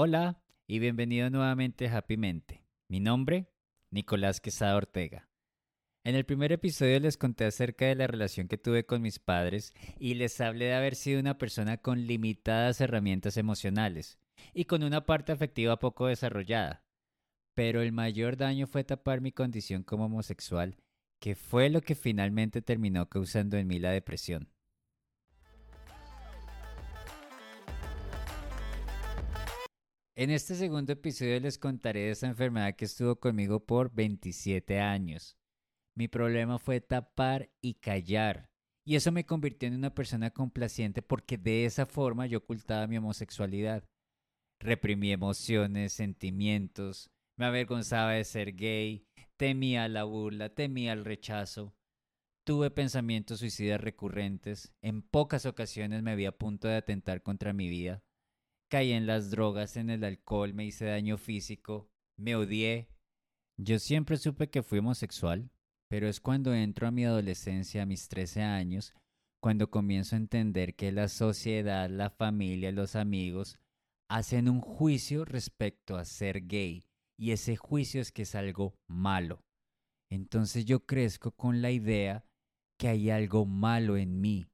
Hola y bienvenido nuevamente a Happy Mente. Mi nombre, Nicolás Quesada Ortega. En el primer episodio les conté acerca de la relación que tuve con mis padres y les hablé de haber sido una persona con limitadas herramientas emocionales y con una parte afectiva poco desarrollada. Pero el mayor daño fue tapar mi condición como homosexual, que fue lo que finalmente terminó causando en mí la depresión. En este segundo episodio les contaré de esa enfermedad que estuvo conmigo por 27 años. Mi problema fue tapar y callar. Y eso me convirtió en una persona complaciente porque de esa forma yo ocultaba mi homosexualidad. Reprimí emociones, sentimientos, me avergonzaba de ser gay, temía la burla, temía el rechazo. Tuve pensamientos suicidas recurrentes, en pocas ocasiones me vi a punto de atentar contra mi vida caí en las drogas, en el alcohol, me hice daño físico, me odié. Yo siempre supe que fui homosexual, pero es cuando entro a mi adolescencia, a mis 13 años, cuando comienzo a entender que la sociedad, la familia, los amigos hacen un juicio respecto a ser gay, y ese juicio es que es algo malo. Entonces yo crezco con la idea que hay algo malo en mí,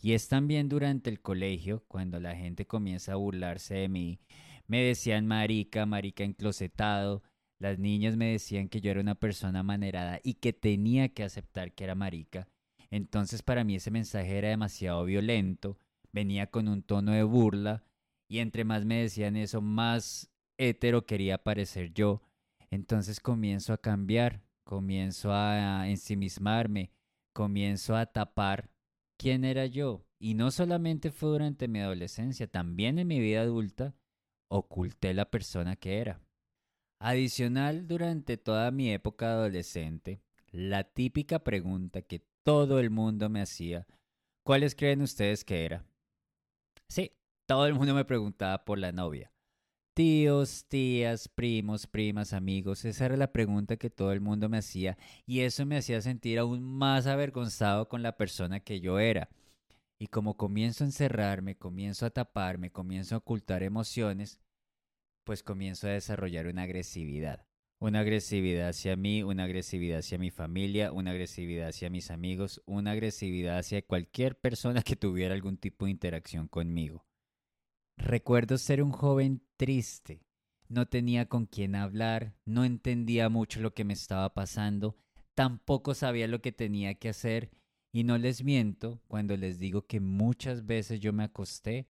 y es también durante el colegio, cuando la gente comienza a burlarse de mí. Me decían marica, marica enclosetado. Las niñas me decían que yo era una persona manerada y que tenía que aceptar que era marica. Entonces para mí ese mensaje era demasiado violento, venía con un tono de burla y entre más me decían eso, más hetero quería parecer yo. Entonces comienzo a cambiar, comienzo a ensimismarme, comienzo a tapar quién era yo. Y no solamente fue durante mi adolescencia, también en mi vida adulta oculté la persona que era. Adicional, durante toda mi época adolescente, la típica pregunta que todo el mundo me hacía, ¿cuáles creen ustedes que era? Sí, todo el mundo me preguntaba por la novia. Tíos, tías, primos, primas, amigos, esa era la pregunta que todo el mundo me hacía y eso me hacía sentir aún más avergonzado con la persona que yo era. Y como comienzo a encerrarme, comienzo a taparme, comienzo a ocultar emociones, pues comienzo a desarrollar una agresividad. Una agresividad hacia mí, una agresividad hacia mi familia, una agresividad hacia mis amigos, una agresividad hacia cualquier persona que tuviera algún tipo de interacción conmigo. Recuerdo ser un joven triste. No tenía con quién hablar, no entendía mucho lo que me estaba pasando, tampoco sabía lo que tenía que hacer y no les miento cuando les digo que muchas veces yo me acosté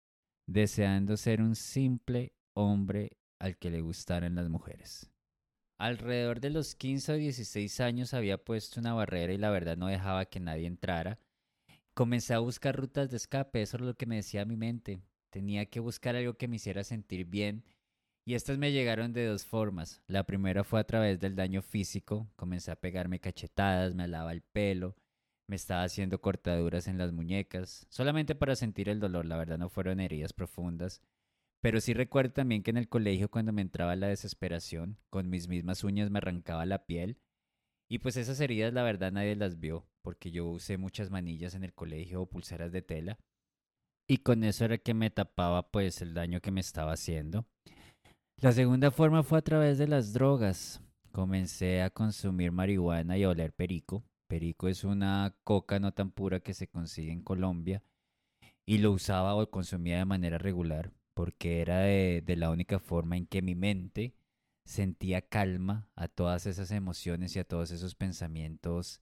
deseando ser un simple hombre al que le gustaran las mujeres. Alrededor de los 15 o 16 años había puesto una barrera y la verdad no dejaba que nadie entrara. Comencé a buscar rutas de escape, eso es lo que me decía mi mente. Tenía que buscar algo que me hiciera sentir bien. Y estas me llegaron de dos formas. La primera fue a través del daño físico. Comencé a pegarme cachetadas, me alaba el pelo, me estaba haciendo cortaduras en las muñecas, solamente para sentir el dolor. La verdad no fueron heridas profundas. Pero sí recuerdo también que en el colegio cuando me entraba la desesperación, con mis mismas uñas me arrancaba la piel. Y pues esas heridas la verdad nadie las vio, porque yo usé muchas manillas en el colegio o pulseras de tela y con eso era que me tapaba pues el daño que me estaba haciendo. La segunda forma fue a través de las drogas. Comencé a consumir marihuana y a oler perico. Perico es una coca no tan pura que se consigue en Colombia y lo usaba o consumía de manera regular porque era de, de la única forma en que mi mente sentía calma a todas esas emociones y a todos esos pensamientos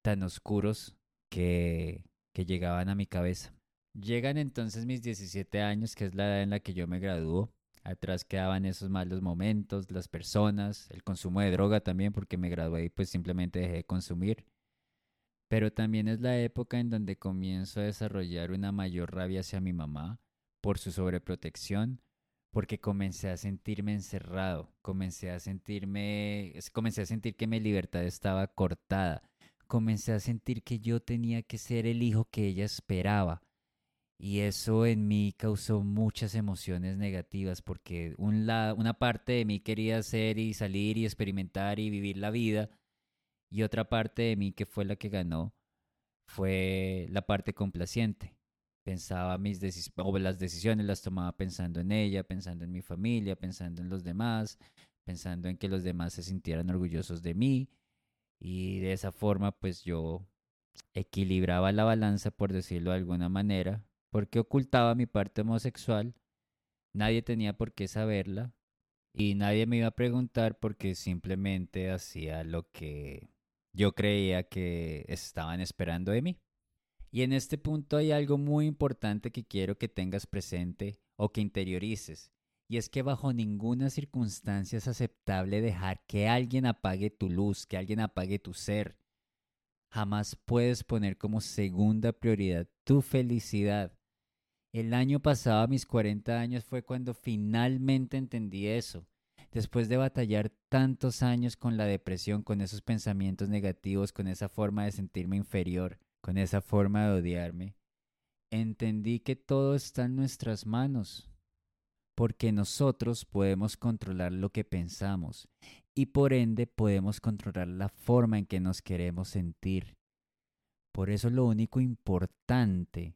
tan oscuros que, que llegaban a mi cabeza. Llegan entonces mis 17 años, que es la edad en la que yo me gradúo. Atrás quedaban esos malos momentos, las personas, el consumo de droga también, porque me gradué y pues simplemente dejé de consumir. Pero también es la época en donde comienzo a desarrollar una mayor rabia hacia mi mamá por su sobreprotección, porque comencé a sentirme encerrado, comencé a sentirme, comencé a sentir que mi libertad estaba cortada, comencé a sentir que yo tenía que ser el hijo que ella esperaba y eso en mí causó muchas emociones negativas porque un una parte de mí quería hacer y salir y experimentar y vivir la vida y otra parte de mí que fue la que ganó fue la parte complaciente. Pensaba mis decisiones, las decisiones las tomaba pensando en ella, pensando en mi familia, pensando en los demás, pensando en que los demás se sintieran orgullosos de mí. Y de esa forma, pues yo equilibraba la balanza, por decirlo de alguna manera, porque ocultaba mi parte homosexual. Nadie tenía por qué saberla y nadie me iba a preguntar porque simplemente hacía lo que yo creía que estaban esperando de mí. Y en este punto hay algo muy importante que quiero que tengas presente o que interiorices. Y es que bajo ninguna circunstancia es aceptable dejar que alguien apague tu luz, que alguien apague tu ser. Jamás puedes poner como segunda prioridad tu felicidad. El año pasado, a mis 40 años, fue cuando finalmente entendí eso. Después de batallar tantos años con la depresión, con esos pensamientos negativos, con esa forma de sentirme inferior, con esa forma de odiarme, entendí que todo está en nuestras manos, porque nosotros podemos controlar lo que pensamos y por ende podemos controlar la forma en que nos queremos sentir. Por eso lo único importante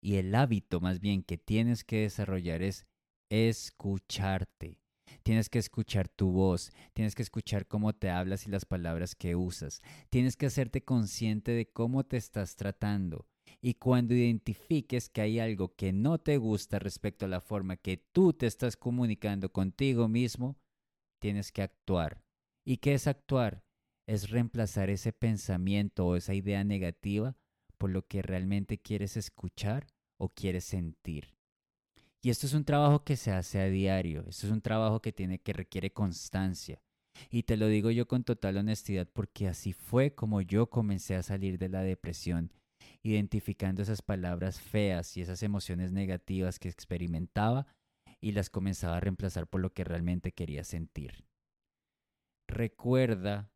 y el hábito más bien que tienes que desarrollar es escucharte. Tienes que escuchar tu voz, tienes que escuchar cómo te hablas y las palabras que usas. Tienes que hacerte consciente de cómo te estás tratando. Y cuando identifiques que hay algo que no te gusta respecto a la forma que tú te estás comunicando contigo mismo, tienes que actuar. ¿Y qué es actuar? Es reemplazar ese pensamiento o esa idea negativa por lo que realmente quieres escuchar o quieres sentir. Y esto es un trabajo que se hace a diario, esto es un trabajo que tiene que requiere constancia. Y te lo digo yo con total honestidad porque así fue como yo comencé a salir de la depresión, identificando esas palabras feas y esas emociones negativas que experimentaba y las comenzaba a reemplazar por lo que realmente quería sentir. Recuerda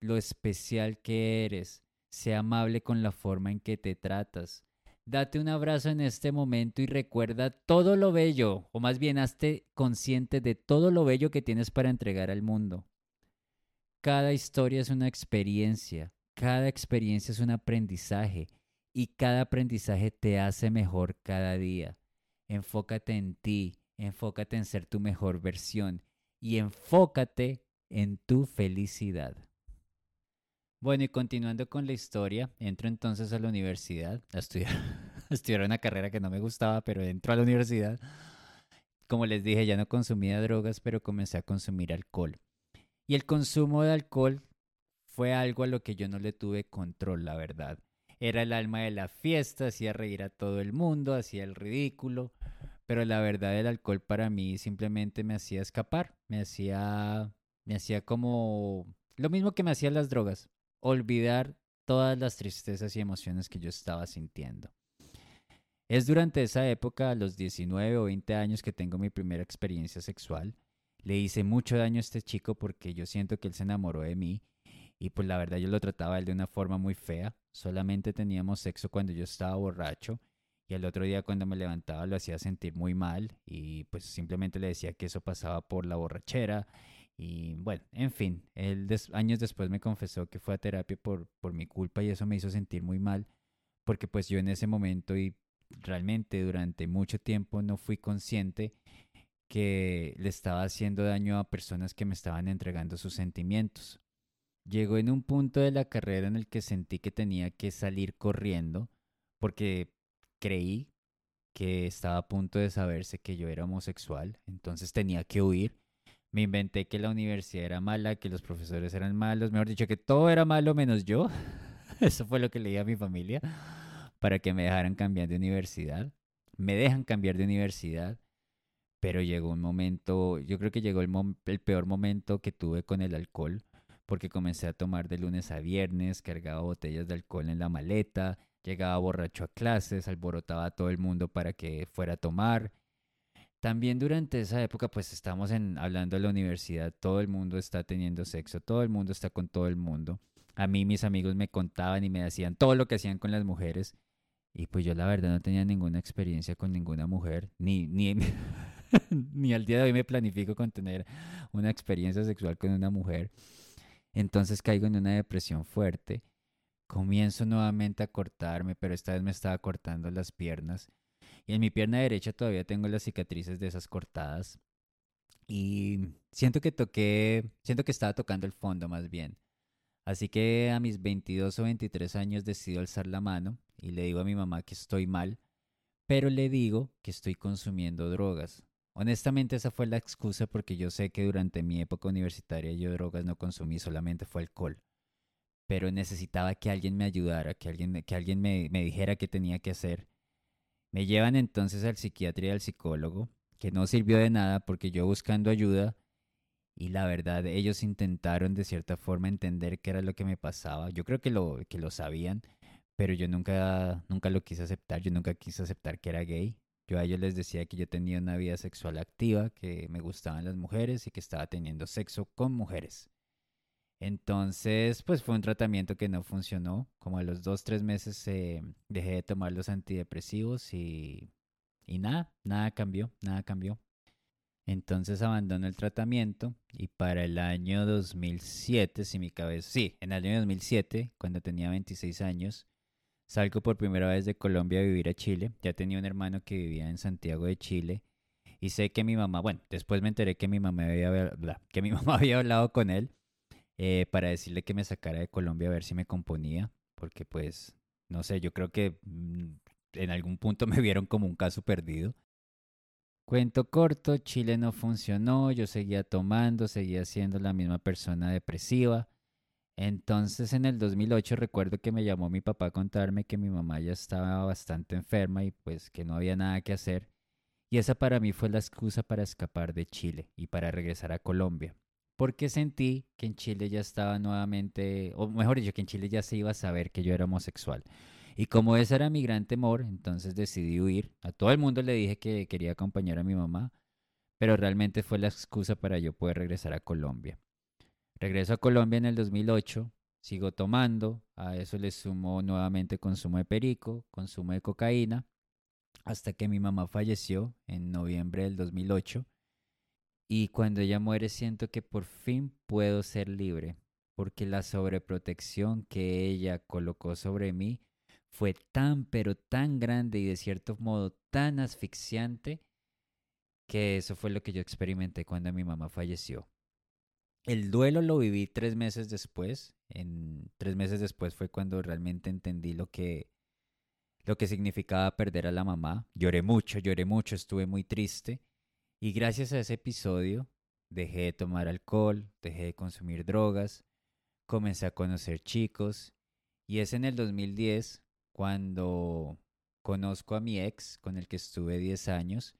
lo especial que eres, sea amable con la forma en que te tratas, Date un abrazo en este momento y recuerda todo lo bello, o más bien hazte consciente de todo lo bello que tienes para entregar al mundo. Cada historia es una experiencia, cada experiencia es un aprendizaje y cada aprendizaje te hace mejor cada día. Enfócate en ti, enfócate en ser tu mejor versión y enfócate en tu felicidad. Bueno, y continuando con la historia, entro entonces a la universidad a estudiar, a estudiar una carrera que no me gustaba, pero entro a la universidad. Como les dije, ya no consumía drogas, pero comencé a consumir alcohol. Y el consumo de alcohol fue algo a lo que yo no le tuve control, la verdad. Era el alma de la fiesta, hacía reír a todo el mundo, hacía el ridículo, pero la verdad el alcohol para mí simplemente me hacía escapar, me hacía me hacía como lo mismo que me hacían las drogas, olvidar todas las tristezas y emociones que yo estaba sintiendo. Es durante esa época, a los 19 o 20 años, que tengo mi primera experiencia sexual. Le hice mucho daño a este chico porque yo siento que él se enamoró de mí y pues la verdad yo lo trataba él de una forma muy fea. Solamente teníamos sexo cuando yo estaba borracho y el otro día cuando me levantaba lo hacía sentir muy mal y pues simplemente le decía que eso pasaba por la borrachera y bueno, en fin, él años después me confesó que fue a terapia por, por mi culpa y eso me hizo sentir muy mal, porque pues yo en ese momento y realmente durante mucho tiempo no fui consciente que le estaba haciendo daño a personas que me estaban entregando sus sentimientos. Llegó en un punto de la carrera en el que sentí que tenía que salir corriendo porque creí que estaba a punto de saberse que yo era homosexual, entonces tenía que huir me inventé que la universidad era mala, que los profesores eran malos, mejor dicho, que todo era malo menos yo. Eso fue lo que leí a mi familia para que me dejaran cambiar de universidad. Me dejan cambiar de universidad, pero llegó un momento, yo creo que llegó el, el peor momento que tuve con el alcohol, porque comencé a tomar de lunes a viernes, cargaba botellas de alcohol en la maleta, llegaba borracho a clases, alborotaba a todo el mundo para que fuera a tomar también durante esa época, pues estamos en, hablando de la universidad, todo el mundo está teniendo sexo, todo el mundo está con todo el mundo. A mí mis amigos me contaban y me decían todo lo que hacían con las mujeres. Y pues yo la verdad no tenía ninguna experiencia con ninguna mujer, ni, ni, ni al día de hoy me planifico con tener una experiencia sexual con una mujer. Entonces caigo en una depresión fuerte. Comienzo nuevamente a cortarme, pero esta vez me estaba cortando las piernas Y en mi pierna derecha todavía tengo las cicatrices de esas cortadas. Y siento que toqué, siento que estaba tocando el fondo más bien. Así que a mis 22 o 23 años decido alzar la mano y le digo a mi mamá que estoy mal, pero le digo que estoy consumiendo drogas. Honestamente esa fue la excusa porque yo sé que durante mi época universitaria yo drogas no consumí, solamente fue alcohol. Pero necesitaba que alguien me ayudara, que alguien, que alguien me, me dijera qué tenía que hacer. Me llevan entonces al psiquiatra y al psicólogo, que no sirvió de nada porque yo buscando ayuda y la verdad ellos intentaron de cierta forma entender qué era lo que me pasaba. Yo creo que lo, que lo sabían, pero yo nunca, nunca lo quise aceptar, yo nunca quise aceptar que era gay. Yo a ellos les decía que yo tenía una vida sexual activa, que me gustaban las mujeres y que estaba teniendo sexo con mujeres. Entonces, pues fue un tratamiento que no funcionó. Como a los dos, tres meses eh, dejé de tomar los antidepresivos y, y nada, nada cambió, nada cambió. Entonces abandono el tratamiento y para el año 2007, si mi cabeza, sí, en el año 2007, cuando tenía 26 años, Salgo por primera vez de Colombia a vivir a Chile. Ya tenía un hermano que vivía en Santiago de Chile. Y sé que mi mamá, bueno, después me enteré que mi mamá había, que mi mamá había hablado con él eh, para decirle que me sacara de Colombia a ver si me componía. Porque pues, no sé, yo creo que mm, en algún punto me vieron como un caso perdido. Cuento corto, Chile no funcionó, yo seguía tomando, seguía siendo la misma persona depresiva. Entonces en el 2008 recuerdo que me llamó mi papá a contarme que mi mamá ya estaba bastante enferma y pues que no había nada que hacer. Y esa para mí fue la excusa para escapar de Chile y para regresar a Colombia. Porque sentí que en Chile ya estaba nuevamente, o mejor dicho, que en Chile ya se iba a saber que yo era homosexual. Y como ese era mi gran temor, entonces decidí huir. A todo el mundo le dije que quería acompañar a mi mamá, pero realmente fue la excusa para yo poder regresar a Colombia. Regreso a Colombia en el 2008, sigo tomando, a eso le sumo nuevamente consumo de perico, consumo de cocaína, hasta que mi mamá falleció en noviembre del 2008. Y cuando ella muere siento que por fin puedo ser libre, porque la sobreprotección que ella colocó sobre mí fue tan pero tan grande y de cierto modo tan asfixiante que eso fue lo que yo experimenté cuando mi mamá falleció. El duelo lo viví tres meses después. En tres meses después fue cuando realmente entendí lo que, lo que significaba perder a la mamá. Lloré mucho, lloré mucho, estuve muy triste. Y gracias a ese episodio dejé de tomar alcohol, dejé de consumir drogas, comencé a conocer chicos. Y es en el 2010 cuando conozco a mi ex, con el que estuve 10 años,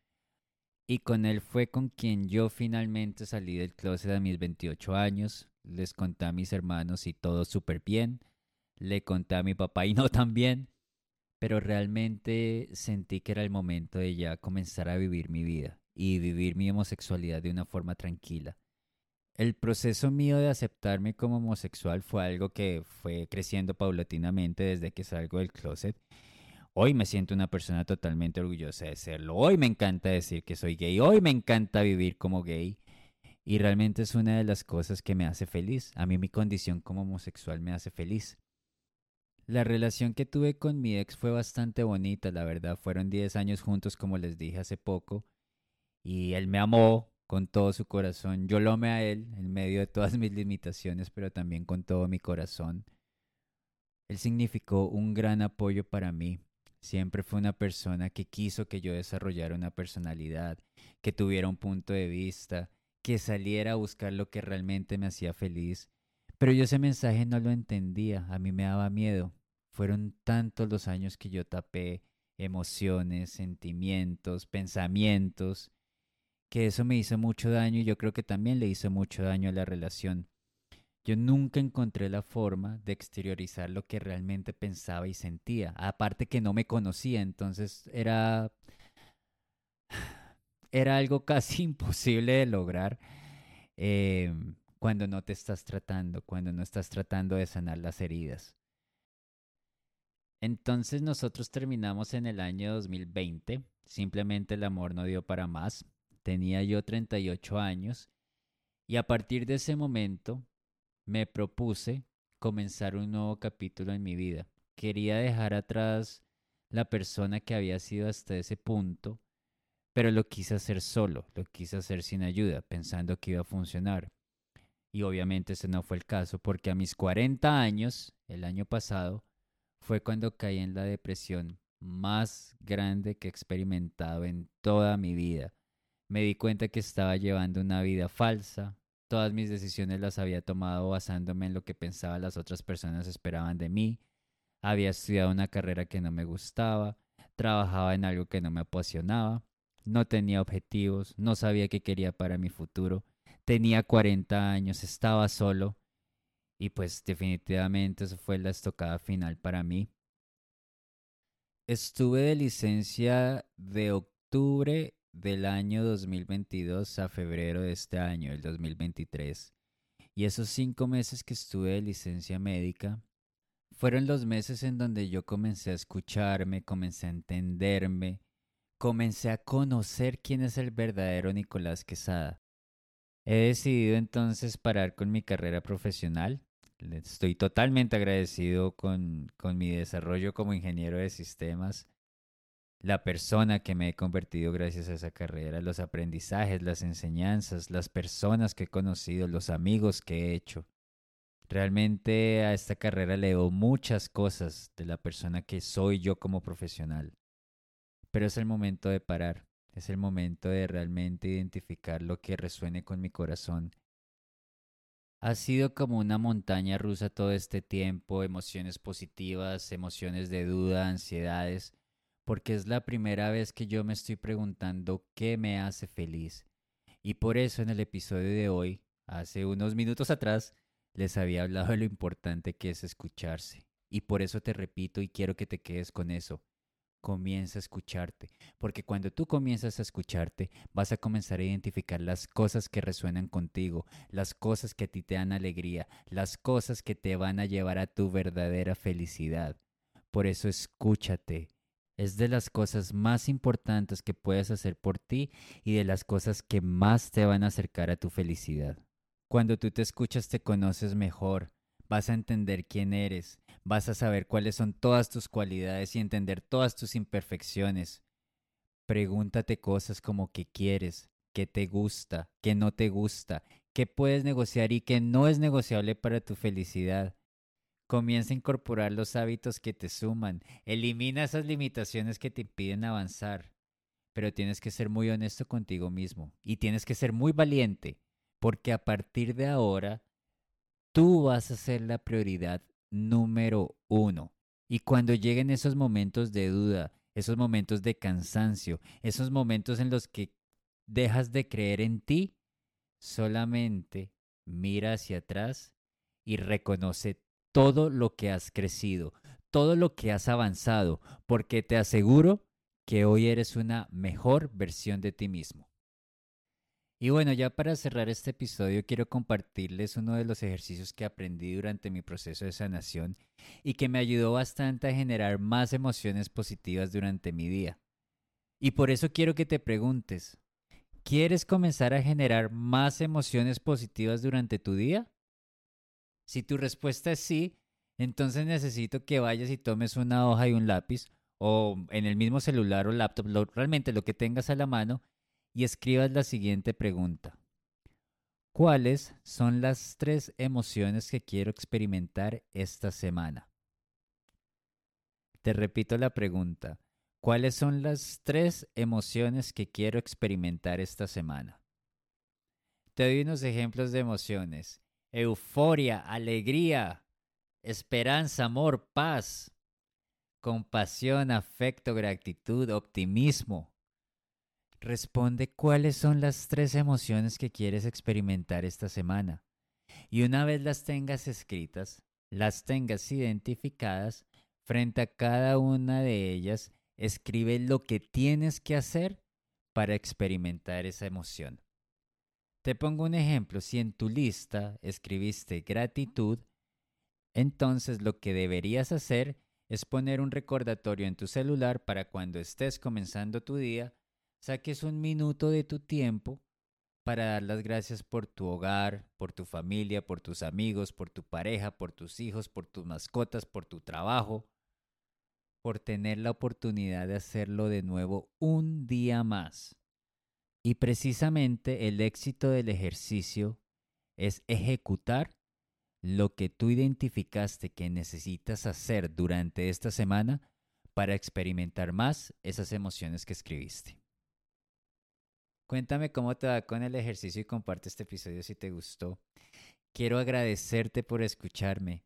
y con él fue con quien yo finalmente salí del closet a mis 28 años. Les conté a mis hermanos y todo súper bien. Le conté a mi papá y no tan bien. Pero realmente sentí que era el momento de ya comenzar a vivir mi vida y vivir mi homosexualidad de una forma tranquila. El proceso mío de aceptarme como homosexual fue algo que fue creciendo paulatinamente desde que salgo del closet Hoy me siento una persona totalmente orgullosa de serlo. Hoy me encanta decir que soy gay. Hoy me encanta vivir como gay. Y realmente es una de las cosas que me hace feliz. A mí mi condición como homosexual me hace feliz. La relación que tuve con mi ex fue bastante bonita, la verdad. Fueron 10 años juntos, como les dije hace poco. Y él me amó con todo su corazón. Yo lo amé a él en medio de todas mis limitaciones, pero también con todo mi corazón. Él significó un gran apoyo para mí. Siempre fue una persona que quiso que yo desarrollara una personalidad, que tuviera un punto de vista, que saliera a buscar lo que realmente me hacía feliz. Pero yo ese mensaje no lo entendía, a mí me daba miedo. Fueron tantos los años que yo tapé emociones, sentimientos, pensamientos, que eso me hizo mucho daño y yo creo que también le hizo mucho daño a la relación. Yo nunca encontré la forma de exteriorizar lo que realmente pensaba y sentía. Aparte que no me conocía, entonces era era algo casi imposible de lograr eh, cuando no te estás tratando, cuando no estás tratando de sanar las heridas. Entonces nosotros terminamos en el año 2020, simplemente el amor no dio para más. Tenía yo 38 años y a partir de ese momento me propuse comenzar un nuevo capítulo en mi vida. Quería dejar atrás la persona que había sido hasta ese punto, pero lo quise hacer solo, lo quise hacer sin ayuda, pensando que iba a funcionar. Y obviamente ese no fue el caso, porque a mis 40 años, el año pasado, fue cuando caí en la depresión más grande que he experimentado en toda mi vida. Me di cuenta que estaba llevando una vida falsa. Todas mis decisiones las había tomado basándome en lo que pensaba las otras personas esperaban de mí. Había estudiado una carrera que no me gustaba, trabajaba en algo que no me apasionaba, no tenía objetivos, no sabía qué quería para mi futuro, tenía 40 años, estaba solo y pues definitivamente eso fue la estocada final para mí. Estuve de licencia de octubre del año 2022 a febrero de este año, el 2023. Y esos cinco meses que estuve de licencia médica fueron los meses en donde yo comencé a escucharme, comencé a entenderme, comencé a conocer quién es el verdadero Nicolás Quesada. He decidido entonces parar con mi carrera profesional. Estoy totalmente agradecido con, con mi desarrollo como ingeniero de sistemas la persona que me he convertido gracias a esa carrera, los aprendizajes, las enseñanzas, las personas que he conocido, los amigos que he hecho. Realmente a esta carrera leo muchas cosas de la persona que soy yo como profesional. Pero es el momento de parar, es el momento de realmente identificar lo que resuene con mi corazón. Ha sido como una montaña rusa todo este tiempo, emociones positivas, emociones de duda, ansiedades, porque es la primera vez que yo me estoy preguntando qué me hace feliz. Y por eso en el episodio de hoy, hace unos minutos atrás, les había hablado de lo importante que es escucharse. Y por eso te repito y quiero que te quedes con eso. Comienza a escucharte, porque cuando tú comienzas a escucharte, vas a comenzar a identificar las cosas que resuenan contigo, las cosas que a ti te dan alegría, las cosas que te van a llevar a tu verdadera felicidad. Por eso escúchate, es de las cosas más importantes que puedes hacer por ti y de las cosas que más te van a acercar a tu felicidad. Cuando tú te escuchas te conoces mejor, vas a entender quién eres, vas a saber cuáles son todas tus cualidades y entender todas tus imperfecciones. Pregúntate cosas como qué quieres, qué te gusta, qué no te gusta, qué puedes negociar y qué no es negociable para tu felicidad. Comienza a incorporar los hábitos que te suman. Elimina esas limitaciones que te impiden avanzar. Pero tienes que ser muy honesto contigo mismo y tienes que ser muy valiente, porque a partir de ahora tú vas a ser la prioridad número uno. Y cuando lleguen esos momentos de duda, esos momentos de cansancio, esos momentos en los que dejas de creer en ti, solamente mira hacia atrás y reconoce todo lo que has crecido, todo lo que has avanzado, porque te aseguro que hoy eres una mejor versión de ti mismo. Y bueno, ya para cerrar este episodio quiero compartirles uno de los ejercicios que aprendí durante mi proceso de sanación y que me ayudó bastante a generar más emociones positivas durante mi día. Y por eso quiero que te preguntes, ¿quieres comenzar a generar más emociones positivas durante tu día? Si tu respuesta es sí, entonces necesito que vayas y tomes una hoja y un lápiz o en el mismo celular o laptop, realmente lo que tengas a la mano, y escribas la siguiente pregunta. ¿Cuáles son las tres emociones que quiero experimentar esta semana? Te repito la pregunta. ¿Cuáles son las tres emociones que quiero experimentar esta semana? Te doy unos ejemplos de emociones euforia, alegría, esperanza, amor, paz, compasión, afecto, gratitud, optimismo. Responde cuáles son las tres emociones que quieres experimentar esta semana. Y una vez las tengas escritas, las tengas identificadas, frente a cada una de ellas, escribe lo que tienes que hacer para experimentar esa emoción. Te pongo un ejemplo, si en tu lista escribiste gratitud, entonces lo que deberías hacer es poner un recordatorio en tu celular para cuando estés comenzando tu día, saques un minuto de tu tiempo para dar las gracias por tu hogar, por tu familia, por tus amigos, por tu pareja, por tus hijos, por tus mascotas, por tu trabajo, por tener la oportunidad de hacerlo de nuevo un día más. Y precisamente el éxito del ejercicio es ejecutar lo que tú identificaste que necesitas hacer durante esta semana para experimentar más esas emociones que escribiste. Cuéntame cómo te va con el ejercicio y comparte este episodio si te gustó. Quiero agradecerte por escucharme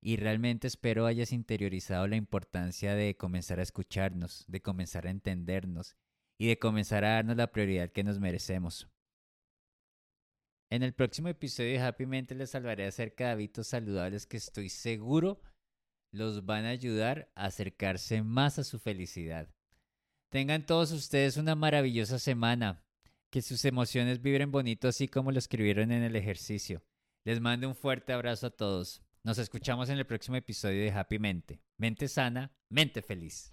y realmente espero hayas interiorizado la importancia de comenzar a escucharnos, de comenzar a entendernos y de comenzar a darnos la prioridad que nos merecemos. En el próximo episodio de Happy Mente les hablaré acerca de hábitos saludables que estoy seguro los van a ayudar a acercarse más a su felicidad. Tengan todos ustedes una maravillosa semana. Que sus emociones vibren bonito así como lo escribieron en el ejercicio. Les mando un fuerte abrazo a todos. Nos escuchamos en el próximo episodio de Happy Mente. Mente sana, mente feliz.